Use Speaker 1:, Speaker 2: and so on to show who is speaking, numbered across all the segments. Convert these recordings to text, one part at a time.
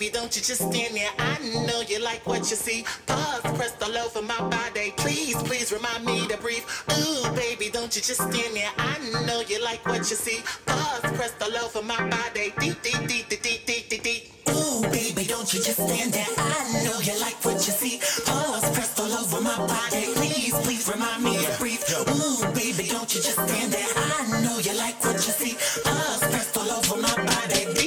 Speaker 1: baby, don't you just stand there. I know you like what you see. Pause press the low for my body. Please, please remind me to breathe. Ooh, baby, don't you just stand there. I know you like what you see. Pause press the low for my body. Deep, deep, deep, deep, deep, deep, deep, deep.
Speaker 2: Ooh, baby, don't you just stand there. I know you like what you see. Pause press the low for my body. Please, please remind me to breathe. Ooh, baby, don't you just stand there. I know you like what you see. Pause press the low for my body.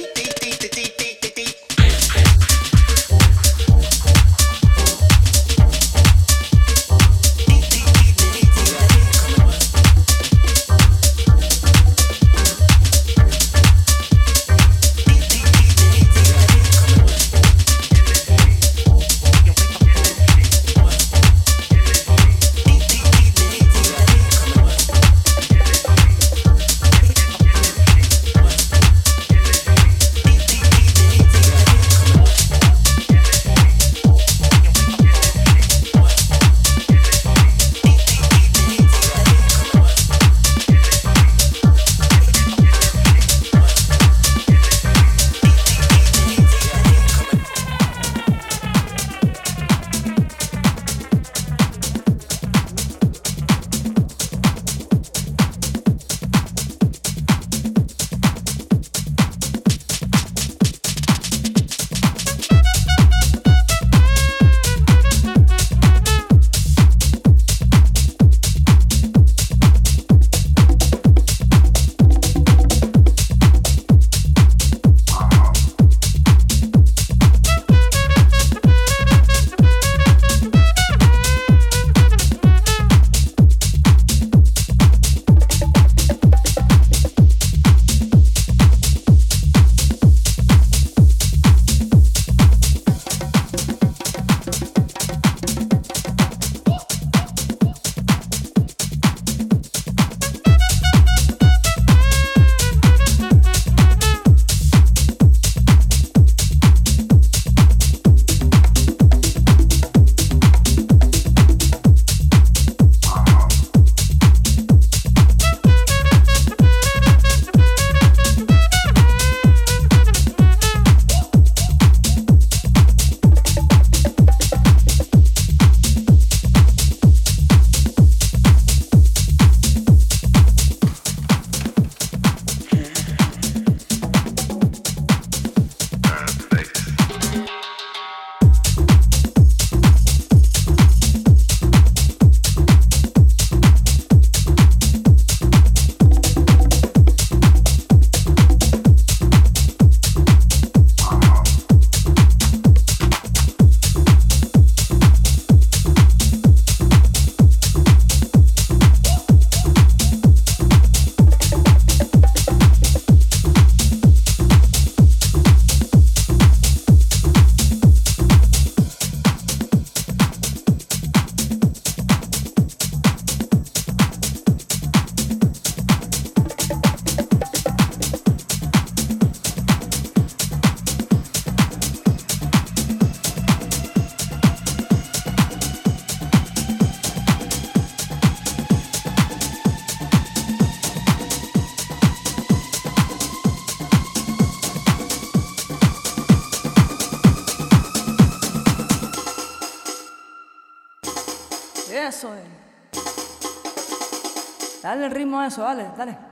Speaker 3: 来，咱来。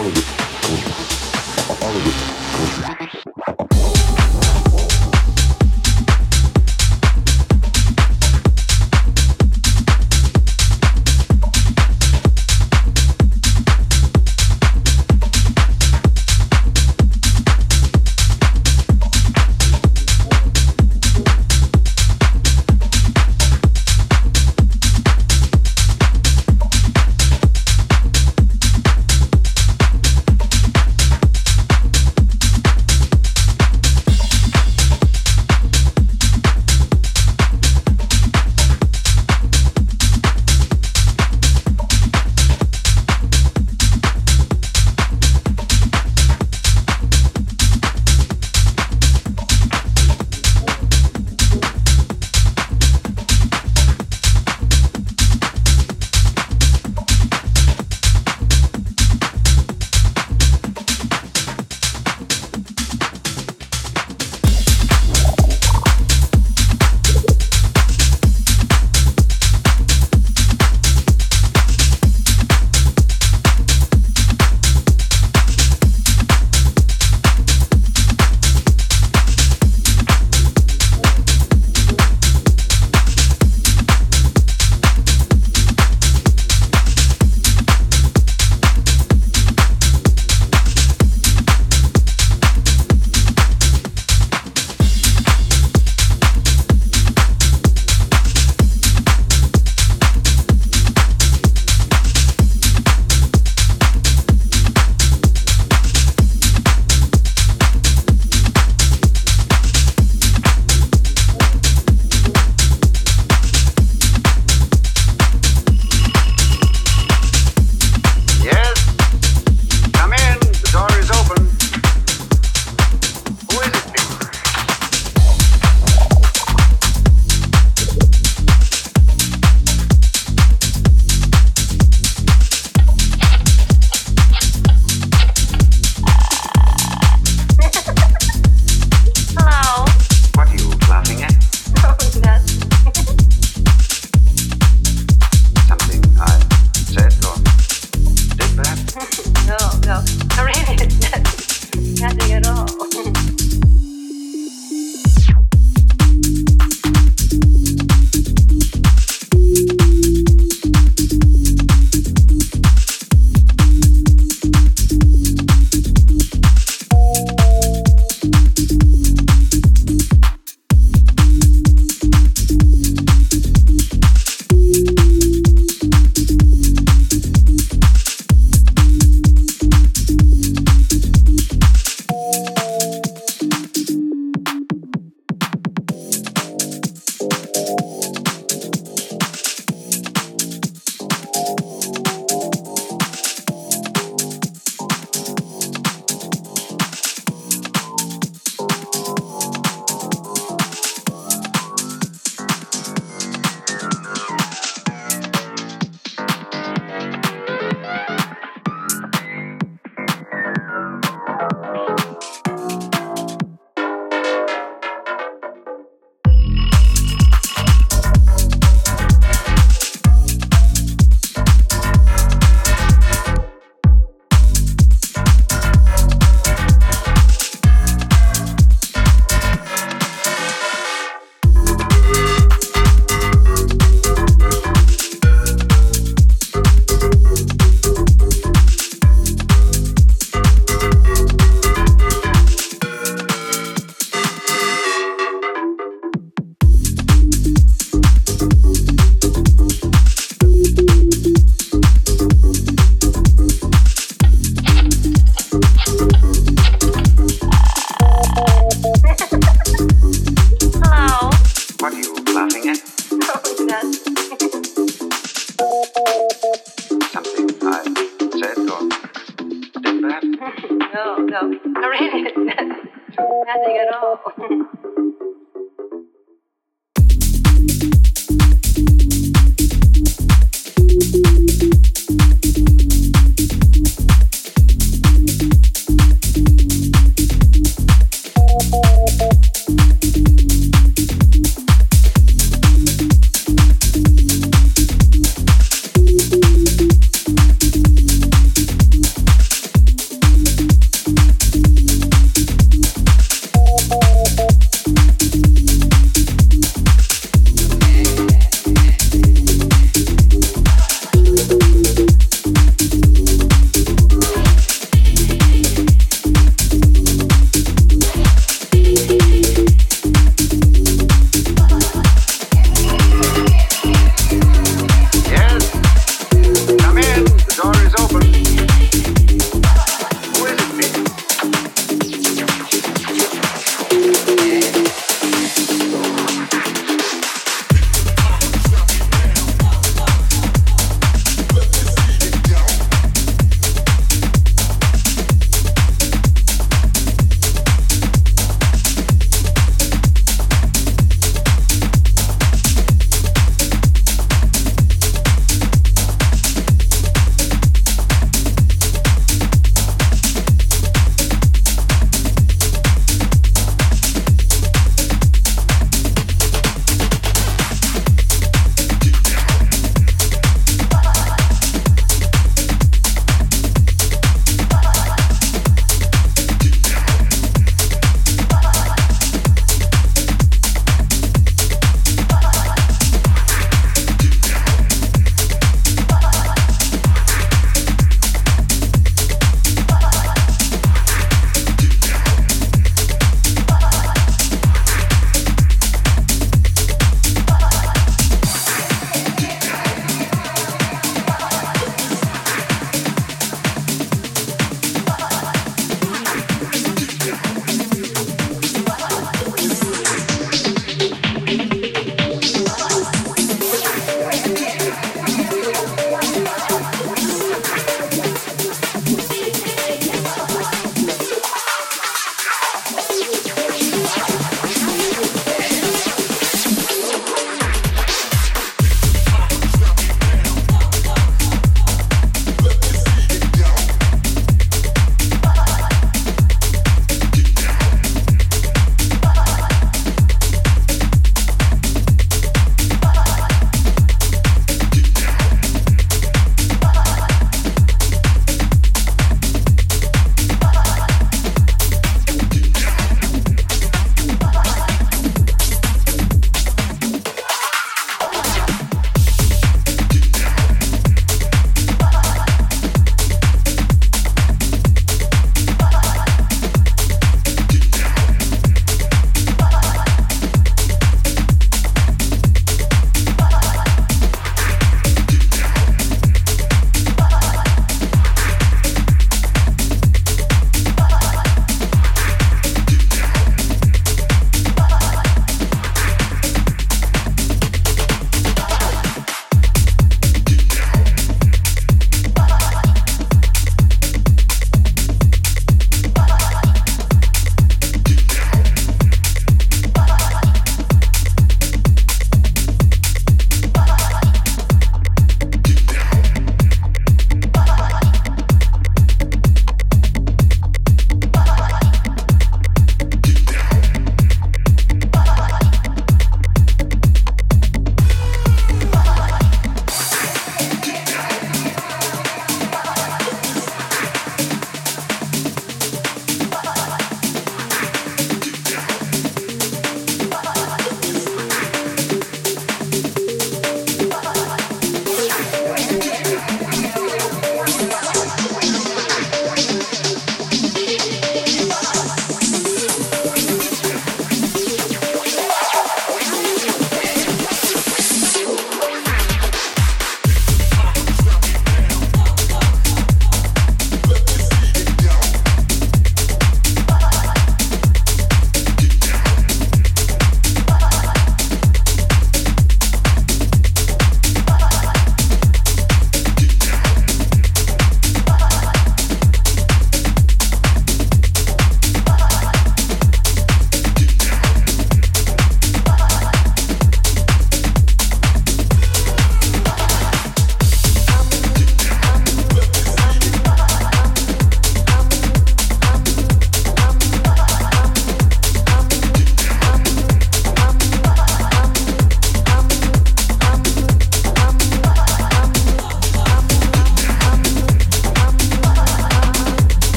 Speaker 4: all of it, all of it, all of it.